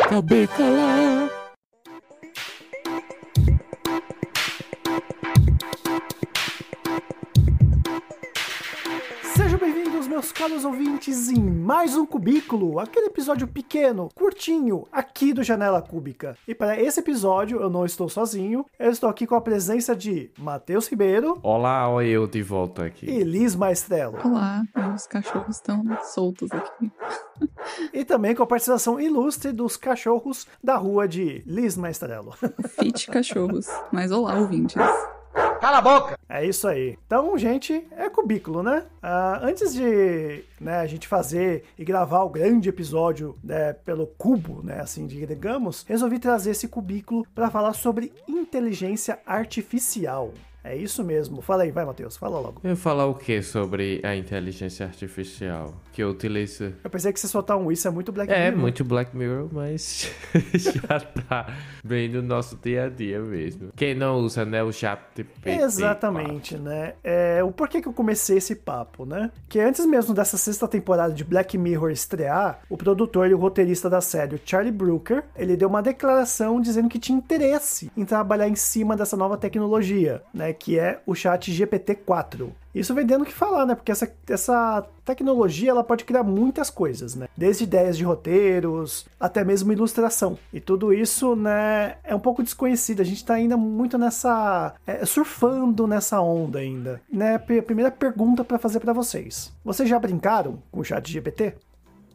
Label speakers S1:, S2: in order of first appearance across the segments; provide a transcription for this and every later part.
S1: KBK lah. Caros ouvintes, em mais um Cubículo, aquele episódio pequeno, curtinho, aqui do Janela Cúbica. E para esse episódio, eu não estou sozinho, eu estou aqui com a presença de Matheus Ribeiro
S2: Olá, olha eu de volta aqui.
S1: e Liz Maestrello.
S3: Olá, os cachorros estão soltos aqui.
S1: E também com a participação ilustre dos cachorros da rua de Liz Maestrello.
S3: Fit cachorros. Mas olá, ouvintes.
S1: É isso aí. Então, gente, é cubículo, né? Ah, antes de né, a gente fazer e gravar o grande episódio né, pelo cubo, né, assim, digamos, resolvi trazer esse cubículo para falar sobre inteligência artificial. É isso mesmo. Fala aí, vai, Matheus, fala logo.
S2: Eu falar o que sobre a inteligência artificial que eu utilizo?
S1: Eu pensei que você soltar um isso é muito Black
S2: É,
S1: Mirror.
S2: muito Black Mirror, mas já tá bem no nosso dia a dia mesmo. Quem não usa, né, o chat
S1: Exatamente, né? É, o porquê que eu comecei esse papo, né? Que antes mesmo dessa sexta temporada de Black Mirror estrear, o produtor e o roteirista da série, o Charlie Brooker, ele deu uma declaração dizendo que tinha interesse em trabalhar em cima dessa nova tecnologia, né? Que é o chat GPT-4. Isso vem dando o que falar, né? Porque essa, essa tecnologia ela pode criar muitas coisas, né? Desde ideias de roteiros até mesmo ilustração. E tudo isso, né, é um pouco desconhecido. A gente tá ainda muito nessa. é, surfando nessa onda ainda. Né? P- Primeira pergunta pra fazer pra vocês: Vocês já brincaram com o chat GPT?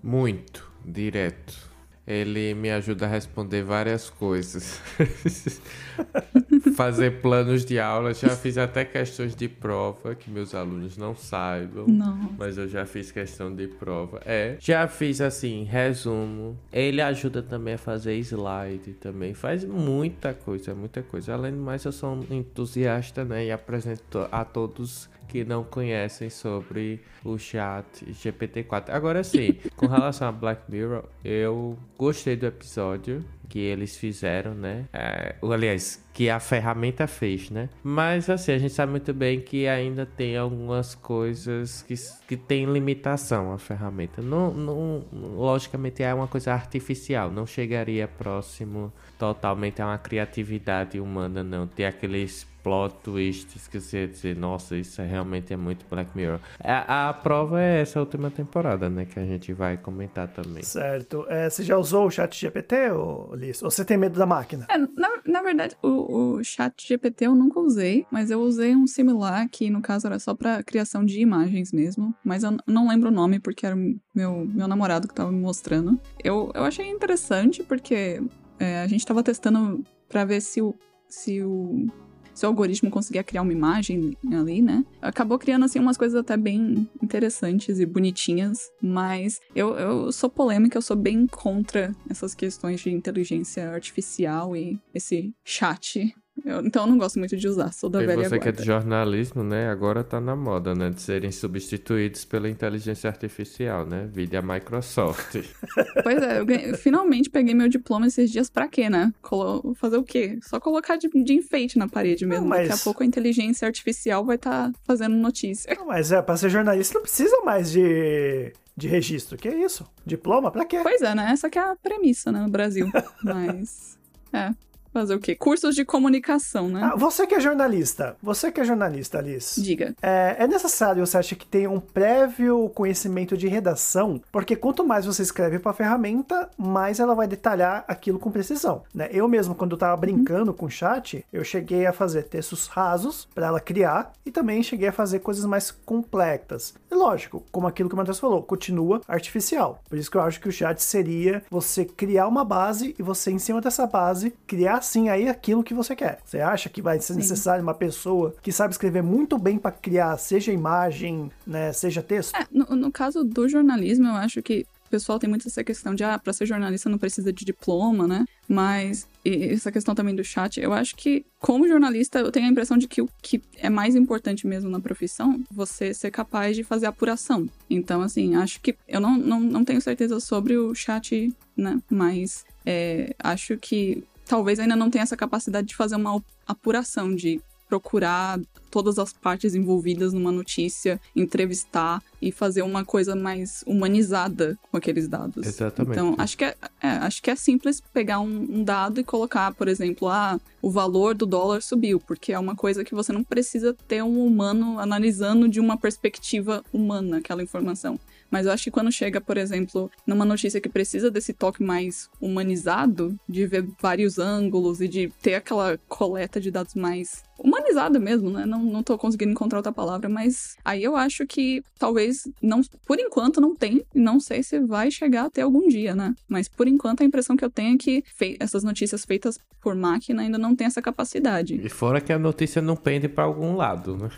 S2: Muito, direto. Ele me ajuda a responder várias coisas. Fazer planos de aula. Já fiz até questões de prova que meus alunos não saibam.
S3: Não.
S2: Mas eu já fiz questão de prova. É. Já fiz assim, resumo. Ele ajuda também a fazer slide também. Faz muita coisa, muita coisa. Além do mais, eu sou um entusiasta, né? E apresento a todos que não conhecem sobre o chat GPT-4. Agora sim, com relação a Black Mirror, eu gostei do episódio que eles fizeram, né? É, aliás, que a ferramenta fez, né? Mas assim, a gente sabe muito bem que ainda tem algumas coisas que, que tem limitação a ferramenta. Não, não, logicamente é uma coisa artificial, não chegaria próximo totalmente a uma criatividade humana, não. Tem aqueles plot twists que você dizer, nossa, isso é realmente é muito Black Mirror. A, a prova é essa última temporada, né? Que a gente vai comentar também.
S1: Certo. É, você já usou o chat GPT, ou, Liz? Ou você tem medo da máquina?
S3: É, na, na verdade, o, o chat GPT eu nunca usei, mas eu usei um similar que, no caso, era só pra criação de imagens mesmo. Mas eu não lembro o nome porque era o meu, meu namorado que tava me mostrando. Eu, eu achei interessante porque é, a gente tava testando pra ver se o. Se o se o algoritmo conseguia criar uma imagem ali, né? Acabou criando, assim, umas coisas até bem interessantes e bonitinhas, mas eu, eu sou polêmica, eu sou bem contra essas questões de inteligência artificial e esse chat. Eu- então eu não gosto muito de usar, sou da
S2: E
S3: velha
S2: você que é
S3: guarda.
S2: de jornalismo, né? Agora tá na moda, né? De serem substituídos pela inteligência artificial, né? Vide a Microsoft.
S3: Pois é, eu ganhei- finalmente peguei meu diploma esses dias pra quê, né? Colo- fazer o quê? Só colocar de, de enfeite na parede mesmo.
S1: Não, mas-
S3: Daqui a pouco a inteligência artificial vai estar fazendo notícia.
S1: Não, mas é, pra ser jornalista não precisa mais de, de registro. Que isso? Diploma? Pra quê?
S3: Pois é, né? Essa que é a premissa, né, no Brasil. Mas. É. Fazer o quê? Cursos de comunicação, né?
S1: Ah, você que é jornalista, você que é jornalista, Alice.
S3: Diga.
S1: É, é necessário, você acha que tenha um prévio conhecimento de redação? Porque quanto mais você escreve para a ferramenta, mais ela vai detalhar aquilo com precisão. Né? Eu mesmo, quando eu tava brincando com o chat, eu cheguei a fazer textos rasos para ela criar e também cheguei a fazer coisas mais complexas. E lógico, como aquilo que o Matheus falou, continua artificial. Por isso que eu acho que o chat seria você criar uma base e você, em cima dessa base, criar sim aí aquilo que você quer. Você acha que vai ser necessário uma pessoa que sabe escrever muito bem para criar, seja imagem, né, seja texto?
S3: É, no, no caso do jornalismo, eu acho que o pessoal tem muito essa questão de, ah, pra ser jornalista não precisa de diploma, né? Mas e essa questão também do chat, eu acho que, como jornalista, eu tenho a impressão de que o que é mais importante mesmo na profissão, você ser capaz de fazer apuração. Então, assim, acho que eu não, não, não tenho certeza sobre o chat, né? Mas é, acho que talvez ainda não tenha essa capacidade de fazer uma apuração de procurar todas as partes envolvidas numa notícia, entrevistar e fazer uma coisa mais humanizada com aqueles dados.
S2: Exatamente.
S3: Então, acho que é, é acho que é simples pegar um, um, dado e colocar, por exemplo, ah, o valor do dólar subiu, porque é uma coisa que você não precisa ter um humano analisando de uma perspectiva humana aquela informação. Mas eu acho que quando chega, por exemplo, numa notícia que precisa desse toque mais humanizado, de ver vários ângulos e de ter aquela coleta de dados mais humanizada mesmo, né? Não, não tô conseguindo encontrar outra palavra, mas aí eu acho que talvez não, por enquanto não tem, e não sei se vai chegar até algum dia, né? Mas por enquanto a impressão que eu tenho é que essas notícias feitas por máquina ainda não tem essa capacidade.
S2: E fora que a notícia não pende para algum lado, né?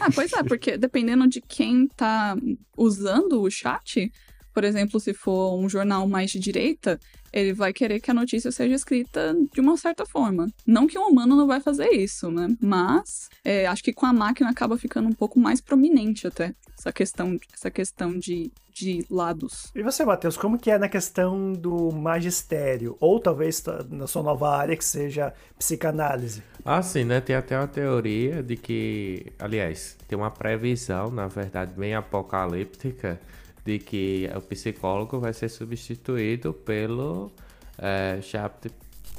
S3: ah, pois é, porque dependendo de quem tá usando o chat, por exemplo, se for um jornal mais de direita, ele vai querer que a notícia seja escrita de uma certa forma. Não que um humano não vai fazer isso, né? Mas é, acho que com a máquina acaba ficando um pouco mais prominente até essa questão, essa questão de, de lados.
S1: E você, Matheus, como que é na questão do magistério? Ou talvez na sua nova área que seja psicanálise?
S2: Ah, sim, né? Tem até uma teoria de que, aliás, tem uma previsão, na verdade, bem apocalíptica, de que o psicólogo vai ser substituído pelo é, chat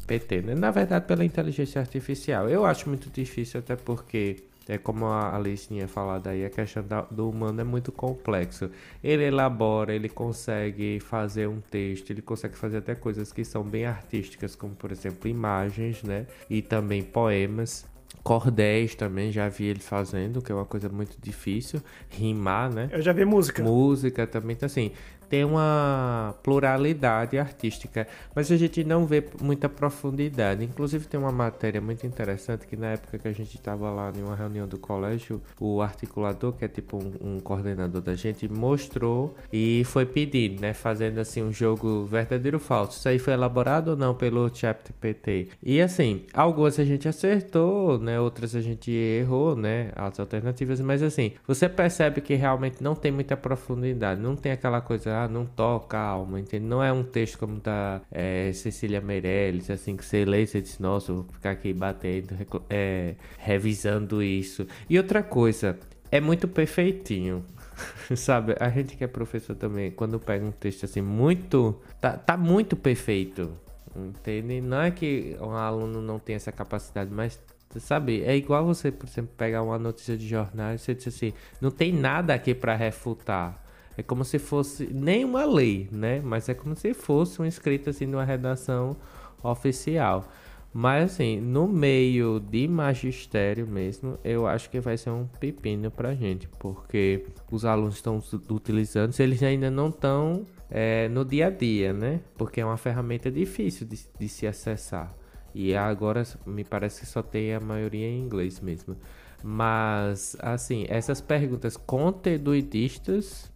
S2: PT, né? na verdade pela inteligência artificial. Eu acho muito difícil, até porque é como a Alice tinha falado aí, a questão do humano é muito complexo. Ele elabora, ele consegue fazer um texto, ele consegue fazer até coisas que são bem artísticas, como por exemplo imagens, né? E também poemas. Cordéis também, já vi ele fazendo, que é uma coisa muito difícil. Rimar, né?
S1: Eu já vi música.
S2: Música também, então assim, tem uma pluralidade artística, mas a gente não vê muita profundidade. Inclusive tem uma matéria muito interessante que na época que a gente estava lá em uma reunião do colégio, o articulador, que é tipo um, um, coordenador da gente, mostrou e foi pedindo, né, fazendo assim um jogo verdadeiro ou falso. Isso aí foi elaborado ou não pelo ChatGPT? E assim, algumas a gente acertou, né, outras a gente errou, né, as alternativas, mas assim, você percebe que realmente não tem muita profundidade, não tem aquela coisa ah, não toca a alma, entende? Não é um texto como da é, Cecília Meirelles, assim, que você lê e você diz, nossa, vou ficar aqui batendo, é, revisando isso. E outra coisa, é muito perfeitinho. Sabe, a gente que é professor também, quando pega um texto assim muito. Tá, tá muito perfeito. Entende? Não é que um aluno não tem essa capacidade, mas sabe, é igual você, por exemplo, pegar uma notícia de jornal e você diz assim, não tem nada aqui para refutar. É como se fosse nem uma lei, né? Mas é como se fosse um escrito assim numa redação oficial. Mas assim, no meio de magistério mesmo, eu acho que vai ser um pepino pra gente, porque os alunos estão utilizando, se eles ainda não estão é, no dia a dia, né? Porque é uma ferramenta difícil de, de se acessar. E agora me parece que só tem a maioria em inglês mesmo. Mas, assim, essas perguntas conteudistas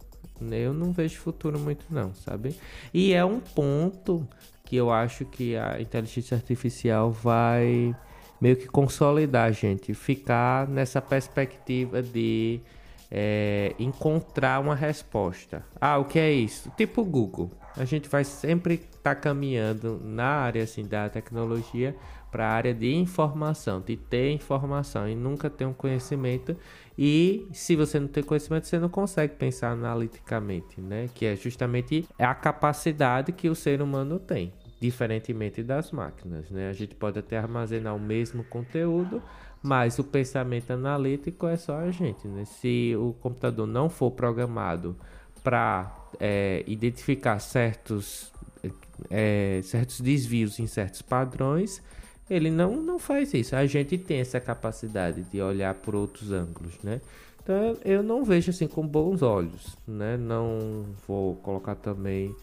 S2: eu não vejo futuro muito não, sabe? E é um ponto que eu acho que a inteligência artificial vai meio que consolidar a gente, ficar nessa perspectiva de é, encontrar uma resposta. Ah, o que é isso? Tipo Google. A gente vai sempre estar tá caminhando na área assim, da tecnologia para a área de informação, de ter informação e nunca ter um conhecimento. E se você não tem conhecimento, você não consegue pensar analiticamente, né? Que é justamente a capacidade que o ser humano tem, diferentemente das máquinas, né? A gente pode até armazenar o mesmo conteúdo, mas o pensamento analítico é só a gente, né? Se o computador não for programado para é, identificar certos, é, certos desvios em certos padrões, ele não, não faz isso. A gente tem essa capacidade de olhar por outros ângulos, né? Então eu não vejo assim com bons olhos, né? Não vou colocar também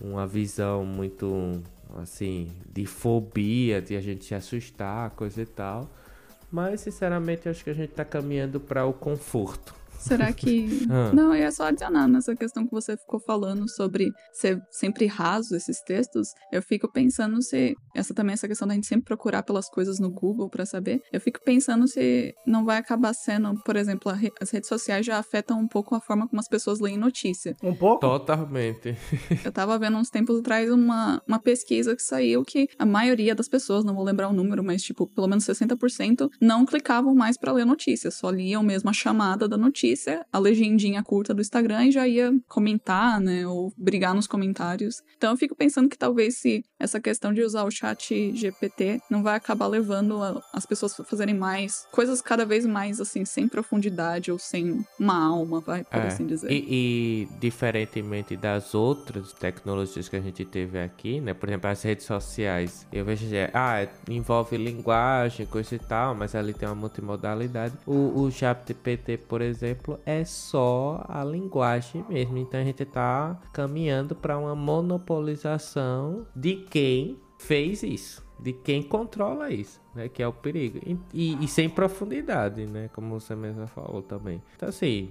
S2: uma visão muito assim de fobia, de a gente se assustar, coisa e tal. Mas sinceramente acho que a gente está caminhando para o conforto.
S3: Será que.
S2: Ah.
S3: Não, eu ia só adicionar nessa questão que você ficou falando sobre ser sempre raso esses textos. Eu fico pensando se. Essa também, essa questão da gente sempre procurar pelas coisas no Google pra saber. Eu fico pensando se não vai acabar sendo, por exemplo, re- as redes sociais já afetam um pouco a forma como as pessoas leem notícia.
S1: Um pouco?
S2: Totalmente.
S3: Eu tava vendo uns tempos atrás uma, uma pesquisa que saiu que a maioria das pessoas, não vou lembrar o número, mas tipo, pelo menos 60%, não clicavam mais pra ler notícia, só liam mesmo a chamada da notícia, a legendinha curta do Instagram e já ia comentar, né, ou brigar nos comentários. Então eu fico pensando que talvez se essa questão de usar o chat GPT não vai acabar levando a- as pessoas a fazerem mais coisas cada vez mais assim, sem profundidade ou sem uma alma, vai, por
S2: É,
S3: assim dizer.
S2: E, e diferentemente das outras tecnologias que a gente teve aqui, né? Por exemplo, as redes sociais. Eu vejo, é, ah, envolve linguagem, coisa e tal, mas ali tem uma multimodalidade. O, o ChatGPT, por exemplo, é só a linguagem mesmo. Então a gente tá caminhando para uma monopolização de quem fez isso. De quem controla isso, né? Que é o perigo. E, e- e sem profundidade, né? Como você mesmo falou também. Então, assim,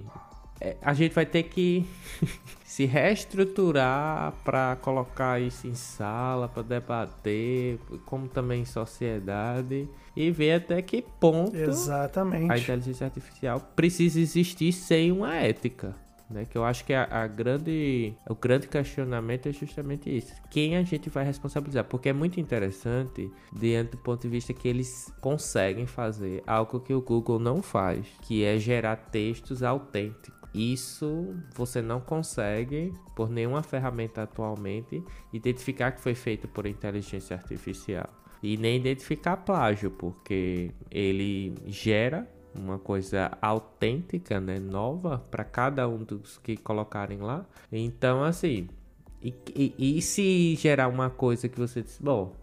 S2: a gente vai ter que se reestruturar para colocar isso em sala, para debater, como também em sociedade e ver até que ponto a
S1: Exatamente.
S2: inteligência artificial precisa existir sem uma ética. Né, que eu acho que a, a grande, o grande questionamento é justamente isso. Quem a gente vai responsabilizar? Porque é muito interessante, diante do ponto de vista que eles conseguem fazer algo que o Google não faz, que é gerar textos autênticos. Isso você não consegue, por nenhuma ferramenta atualmente, identificar que foi feito por inteligência artificial. E nem identificar plágio, porque ele gera uma coisa autêntica, né, nova para cada um dos que colocarem lá. Então, assim, e, e, e se gerar uma coisa que você diz, bom,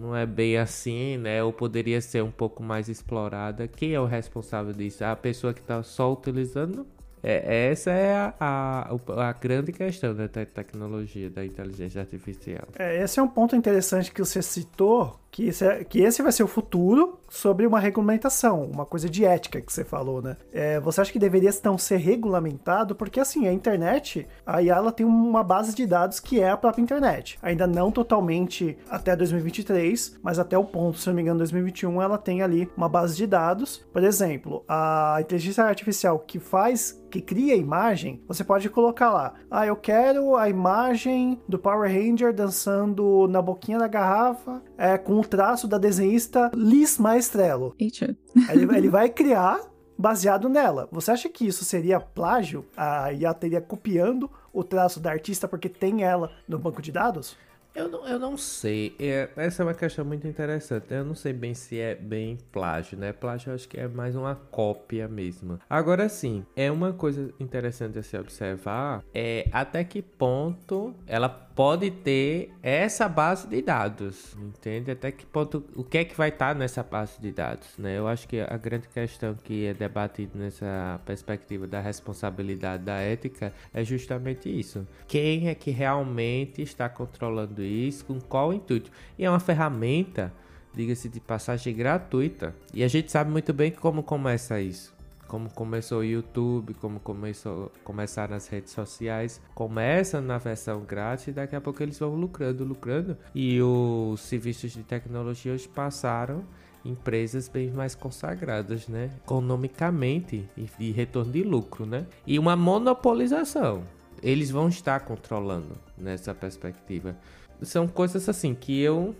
S2: não é bem assim, né? Ou poderia ser um pouco mais explorada. Quem é o responsável disso? A pessoa que está só utilizando? É, essa é a, a, a grande questão da te- tecnologia, da inteligência artificial.
S1: É, esse é um ponto interessante que você citou, que esse, é- que esse vai ser o futuro sobre uma regulamentação, uma coisa de ética que você falou, né? É, você acha que deveria então ser regulamentado? Porque assim, a internet, a ela tem uma base de dados que é a própria internet. Ainda não totalmente até 2023, mas até o ponto, se não me engano, 2021, ela tem ali uma base de dados. Por exemplo, a inteligência artificial que faz que cria a imagem, você pode colocar lá. Ah, eu quero a imagem do Power Ranger dançando na boquinha da garrafa é, com o traço da desenhista Liz Maestrello. Ele, ele vai criar baseado nela. Você acha que isso seria plágio? A IA teria copiando o traço da artista porque tem ela no banco de dados?
S2: Eu não, eu não sei. É, essa é uma questão muito interessante. Eu não sei bem se é bem plágio, né? Plágio eu acho que é mais uma cópia mesmo. Agora sim, é uma coisa interessante a se observar é até que ponto ela pode ter essa base de dados, entende? Até que ponto o que é que vai estar nessa base de dados, né? Eu acho que a grande questão que é debatida nessa perspectiva da responsabilidade da ética é justamente isso. Quem é que realmente está controlando isso, com qual intuito? E é uma ferramenta, diga-se de passagem, gratuita. E a gente sabe muito bem como começa isso como começou o YouTube, como começou, começaram as redes sociais, começam na versão grátis e daqui a pouco eles vão lucrando, lucrando. E os serviços de tecnologia hoje passaram empresas bem mais consagradas, né? Economicamente e de retorno de lucro, né? E uma monopolização. Eles vão estar controlando nessa perspectiva. São coisas assim que eu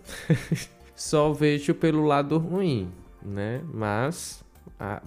S2: só vejo pelo lado ruim, né? Mas há,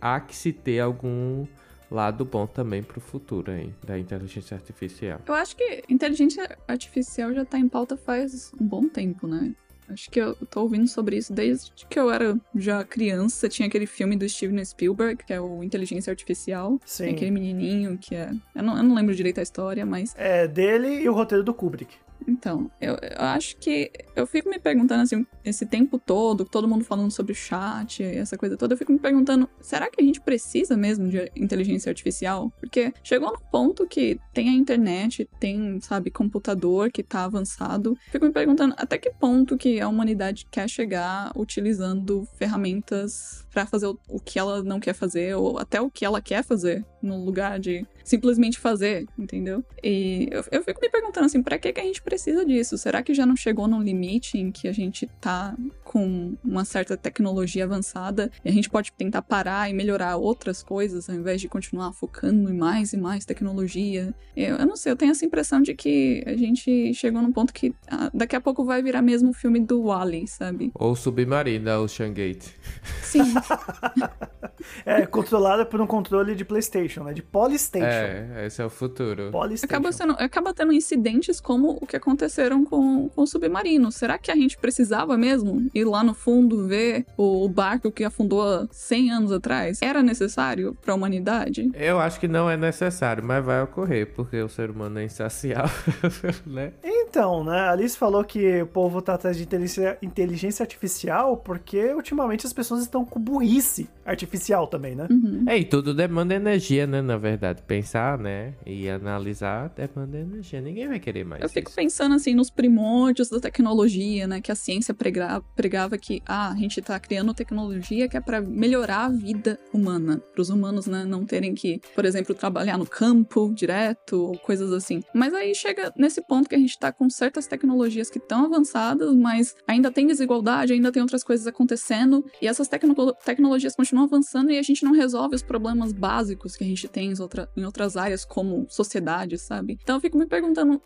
S2: há, que se ter algum lado bom também pro futuro aí da inteligência artificial.
S3: Eu acho que inteligência artificial já tá em pauta faz um bom tempo, né? Acho que eu tô ouvindo sobre isso desde que eu era já criança. Tinha aquele filme do Steven Spielberg, que é o Inteligência Artificial.
S1: Sim.
S3: Tem aquele menininho que é. Eu não, eu não lembro direito a história, mas.
S1: É dele e o roteiro do Kubrick.
S3: Então, eu, eu acho que eu fico me perguntando assim, esse tempo todo, todo mundo falando sobre chat, essa coisa toda, eu fico me perguntando, será que a gente precisa mesmo de inteligência artificial? Porque chegou no ponto que tem a internet, tem, sabe, computador que tá avançado. Fico me perguntando até que ponto que a humanidade quer chegar utilizando ferramentas para fazer o, o que ela não quer fazer, ou até o que ela quer fazer, no lugar de simplesmente fazer, entendeu? E eu, eu fico me perguntando assim, pra que, que a gente precisa disso? Será que já não chegou num limite em que a gente tá com uma certa tecnologia avançada e a gente pode tentar parar e melhorar outras coisas ao invés de continuar focando em mais e mais tecnologia? Eu, eu não sei, eu tenho essa impressão de que a gente chegou num ponto que ah, daqui a pouco vai virar mesmo o filme do Wally, sabe?
S2: Ou Submarina, o Gate.
S3: Sim.
S1: é, controlada por um controle de PlayStation, né? De Polystation.
S2: É, esse é o futuro.
S3: Acaba, sendo, acaba tendo incidentes como o que aconteceram com, com o Submarino. Será que a gente precisava mesmo ir lá no fundo ver o barco que afundou 100 anos atrás? Era necessário para a humanidade?
S2: Eu acho que não é necessário, mas vai ocorrer, porque o ser humano é insaciável, né?
S1: Então, né? A Alice falou que o povo tá atrás de inteligência, inteligência artificial porque ultimamente as pessoas estão com burrice artificial também, né?
S3: Uhum.
S2: É, e tudo demanda energia, né? Na verdade, pensar, né? E analisar demanda energia. Ninguém vai querer mais.
S3: Eu fico pensando assim nos primórdios da tecnologia, né? Que a ciência pregava, pregava que ah, a gente tá criando tecnologia que é para melhorar a vida humana, para os humanos, né? Não terem que, por exemplo, trabalhar no campo direto ou coisas assim. Mas aí chega nesse ponto que a gente tá com certas tecnologias que estão avançadas, mas ainda tem desigualdade, ainda tem outras coisas acontecendo e essas tecno tecnologias continuam avançando e a gente não resolve os problemas básicos que a gente tem em, outra, em outras áreas como sociedade, sabe? Então eu fico me perguntando,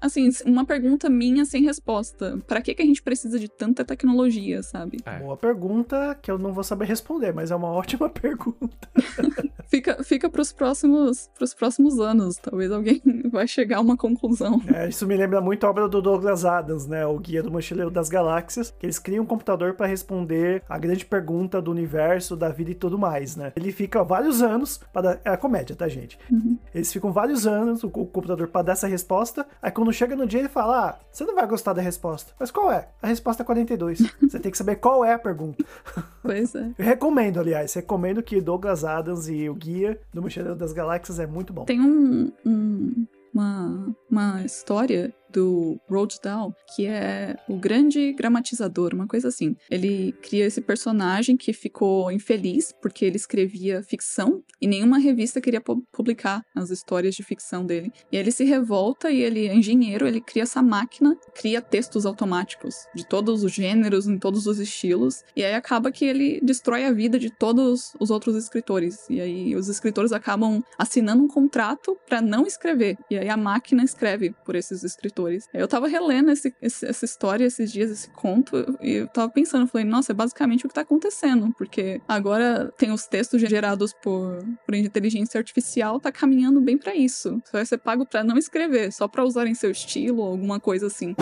S3: assim, uma pergunta minha sem resposta. Para que que a gente precisa de tanta tecnologia, sabe?
S1: É. Boa pergunta que eu não vou saber responder, mas é uma ótima pergunta.
S3: fica fica para os próximos pros próximos anos, talvez alguém vai chegar a uma conclusão.
S1: É, isso me lembra muito a obra do Douglas Adams, né, o Guia do Mochileiro das Galáxias, que eles criam um computador para responder a grande pergunta do universo, da vida e tudo mais, né? Ele fica vários anos para é a comédia, tá, gente?
S3: Uhum.
S1: Eles ficam vários anos o, o computador para dar essa resposta. Aí quando chega no dia ele fala: "Ah, você não vai gostar da resposta". Mas qual é? A resposta é 42. você tem que saber qual é a pergunta.
S3: Pois é.
S1: Eu recomendo, aliás, recomendo que Douglas Adams e o Guia do Mochileiro das Galáxias é muito bom.
S3: Tem um, um uma, uma história do Roald Dahl, que é o grande gramatizador, uma coisa assim. Ele cria esse personagem que ficou infeliz porque ele escrevia ficção e nenhuma revista queria publicar as histórias de ficção dele. E ele se revolta e ele é engenheiro, ele cria essa máquina, cria textos automáticos de todos os gêneros, em todos os estilos, e aí acaba que ele destrói a vida de todos os outros escritores. E aí os escritores acabam assinando um contrato para não escrever. E aí a máquina escreve por esses escritores Eu tava relendo esse, esse, essa história esses dias, esse conto, e eu tava pensando, falei, nossa, é basicamente o que tá acontecendo, porque agora tem os textos gerados por, por inteligência artificial, tá caminhando bem para isso. Você vai ser pago para não escrever, só para usar em seu estilo ou alguma coisa assim.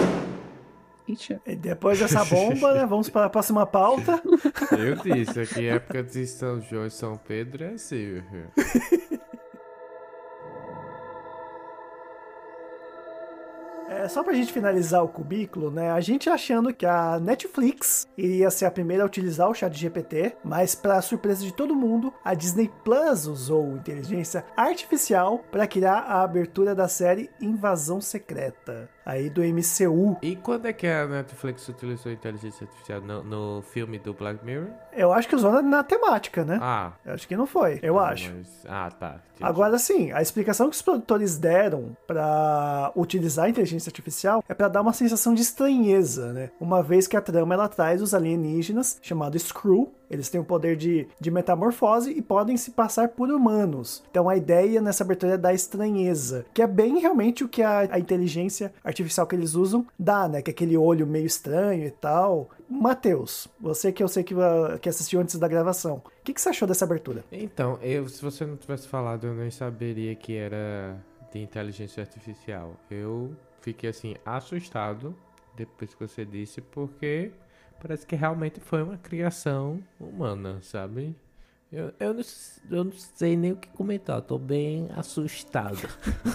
S1: E depois dessa bomba, né? Vamos para a próxima pauta.
S2: Eu disse, aqui época de São João e São Pedro é assim.
S1: É, só pra gente finalizar o cubículo, né? A gente achando que a Netflix iria ser a primeira a utilizar o chat GPT, mas para surpresa de todo mundo, a Disney Plus usou inteligência artificial para criar a abertura da série Invasão Secreta aí do MCU.
S2: E quando é que a Netflix utilizou inteligência artificial? No, no filme do Black Mirror?
S1: Eu acho que usou na, na temática, né?
S2: Ah.
S1: Eu acho que não foi, eu ah, acho.
S2: Mas... Ah, tá. Entendi.
S1: Agora sim, a explicação que os produtores deram para utilizar a inteligência artificial é para dar uma sensação de estranheza, né? Uma vez que a trama ela traz os alienígenas, chamado Screw, eles têm o poder de, de metamorfose e podem se passar por humanos. Então a ideia nessa abertura é da estranheza, que é bem realmente o que a, a inteligência artificial que eles usam dá, né? Que é aquele olho meio estranho e tal. Matheus, você que eu sei que, uh, que assistiu antes da gravação, o que, que você achou dessa abertura?
S2: Então, eu, se você não tivesse falado, eu nem saberia que era de inteligência artificial. Eu fiquei assim, assustado depois que você disse, porque parece que realmente foi uma criação humana, sabe? Eu, eu, não, eu não sei nem o que comentar, tô bem assustado.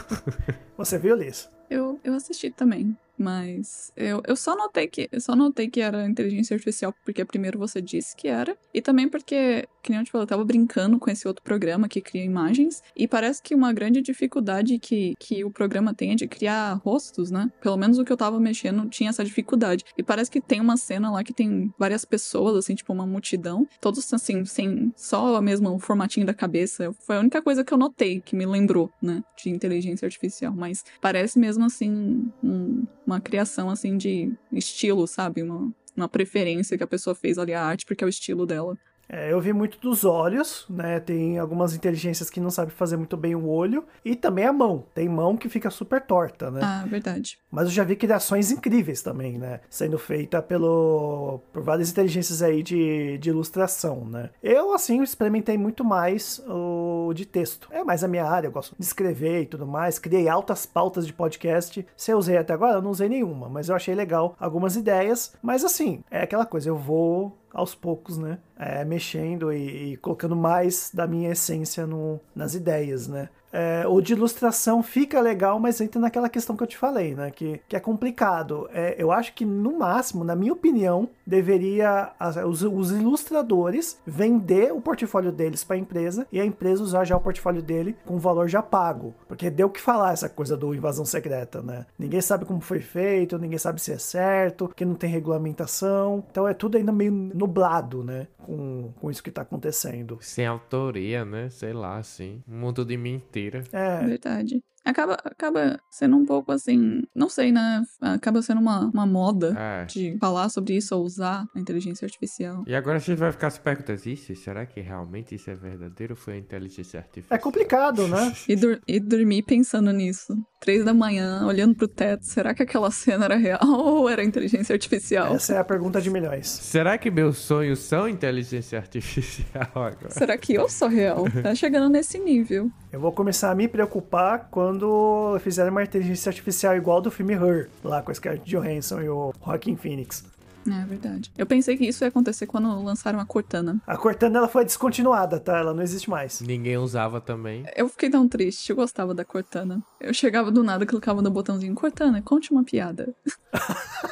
S1: Você viu, Liz?
S3: Eu, eu assisti também. Mas eu, eu só notei que eu só notei que era inteligência artificial porque primeiro você disse que era, e também porque, que nem eu te falei, eu tava brincando com esse outro programa que cria imagens, e parece que uma grande dificuldade que, que o programa tem é de criar rostos, né? Pelo menos o que eu tava mexendo tinha essa dificuldade. E parece que tem uma cena lá que tem várias pessoas, assim, tipo uma multidão, todos assim, sem só o mesmo formatinho da cabeça. Foi a única coisa que eu notei que me lembrou, né, de inteligência artificial. Mas parece mesmo assim um, uma criação assim de estilo, sabe? Uma, uma preferência que a pessoa fez ali a arte porque é o estilo dela.
S1: É, eu vi muito dos olhos, né? Tem algumas inteligências que não sabem fazer muito bem o olho. E também a mão. Tem mão que fica super torta, né?
S3: Ah, verdade.
S1: Mas eu já vi criações incríveis também, né? Sendo feita pelo, por várias inteligências aí de, de ilustração, né? Eu, assim, experimentei muito mais o de texto. É mais a minha área, eu gosto de escrever e tudo mais. Criei altas pautas de podcast. Se eu usei até agora, eu não usei nenhuma. Mas eu achei legal algumas ideias. Mas assim, é aquela coisa, eu vou aos poucos, né? É, mexendo e, e, colocando mais da minha essência no, nas ideias, né? É, o de ilustração fica legal, mas entra naquela questão que eu te falei, né? Que, que é complicado. É, eu acho que, no máximo, na minha opinião, deveria os, os ilustradores vender o portfólio deles para a empresa e a empresa usar já o portfólio dele com valor já pago. Porque deu o que falar essa coisa do invasão secreta, né? Ninguém sabe como foi feito, ninguém sabe se é certo, que não tem regulamentação. Então é tudo ainda meio nublado, né? Com, com isso que tá acontecendo.
S2: Sem autoria, né? Sei lá, assim. Um mundo de mentira.
S1: É.
S3: Verdade. Acaba, acaba sendo um pouco assim, não sei, né? Acaba sendo uma, uma moda
S2: É.
S3: de falar sobre isso ou usar a inteligência artificial.
S2: E agora a gente vai ficar se perguntando, "Ixi, será que realmente isso é verdadeiro ou foi a inteligência artificial?
S1: É complicado, né?
S3: E, dur e dormir pensando nisso. Três da manhã, olhando pro teto. Será que aquela cena era real ou era inteligência artificial?
S1: Essa é a pergunta de milhões.
S2: Será que meus sonhos são inteligência artificial agora?
S3: Será que eu sou real? Tá chegando nesse nível.
S1: Eu vou começar a me preocupar quando fizerem uma inteligência artificial igual do filme Her, lá com a Scarlett Johansson e o Joaquin Phoenix.
S3: É verdade. Eu pensei que isso ia acontecer quando lançaram a Cortana.
S1: A Cortana ela foi descontinuada, tá? Ela não existe mais.
S2: Ninguém usava também.
S3: Eu fiquei tão triste, eu gostava da Cortana. Eu chegava do nada, clicava no botãozinho Cortana, conte uma piada.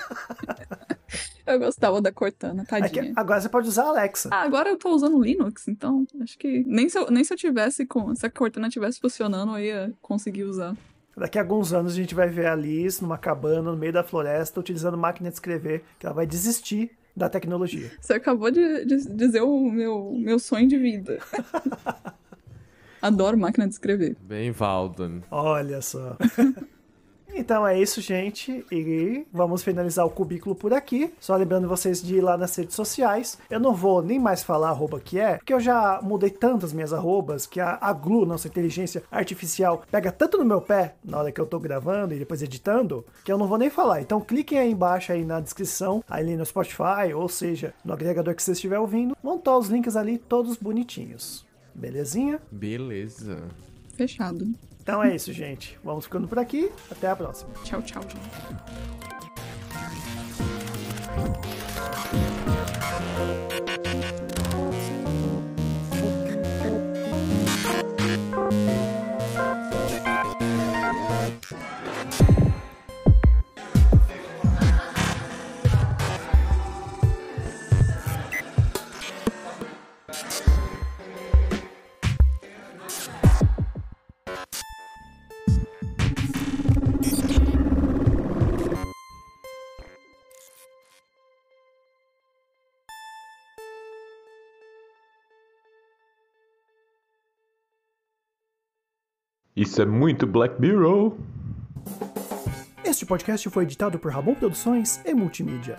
S3: eu gostava da Cortana,
S1: É que
S3: tadinha.
S1: agora você pode usar a Alexa.
S3: Ah, agora eu tô usando Linux, então acho que nem se eu, nem se eu tivesse com. Se a Cortana tivesse funcionando, eu ia conseguir usar.
S1: Daqui a alguns anos a gente vai ver a Liz numa cabana no meio da floresta utilizando máquina de escrever, que ela vai desistir da tecnologia.
S3: Você acabou de, de dizer o meu, meu sonho de vida. Adoro máquina de escrever.
S2: Bem, Valdon.
S1: Olha só. Então é isso, gente. E vamos finalizar o cubículo por aqui. Só lembrando vocês de ir lá nas redes sociais. Eu não vou nem mais falar arroba que é, porque eu já mudei tantas minhas arrobas que a, a Glu, nossa inteligência artificial, pega tanto no meu pé na hora que eu tô gravando e depois editando, que eu não vou nem falar. Então cliquem aí embaixo aí na descrição, ali no Spotify, ou seja, no agregador que você estiver ouvindo. Vão estar os links ali todos bonitinhos. Belezinha?
S2: Beleza.
S3: Fechado.
S1: Então é isso, gente. Vamos ficando por aqui. Até a próxima.
S3: Tchau, tchau, gente.
S4: Isso é muito Black Mirror.
S1: Este podcast foi editado por Ramon Produções e Multimídia.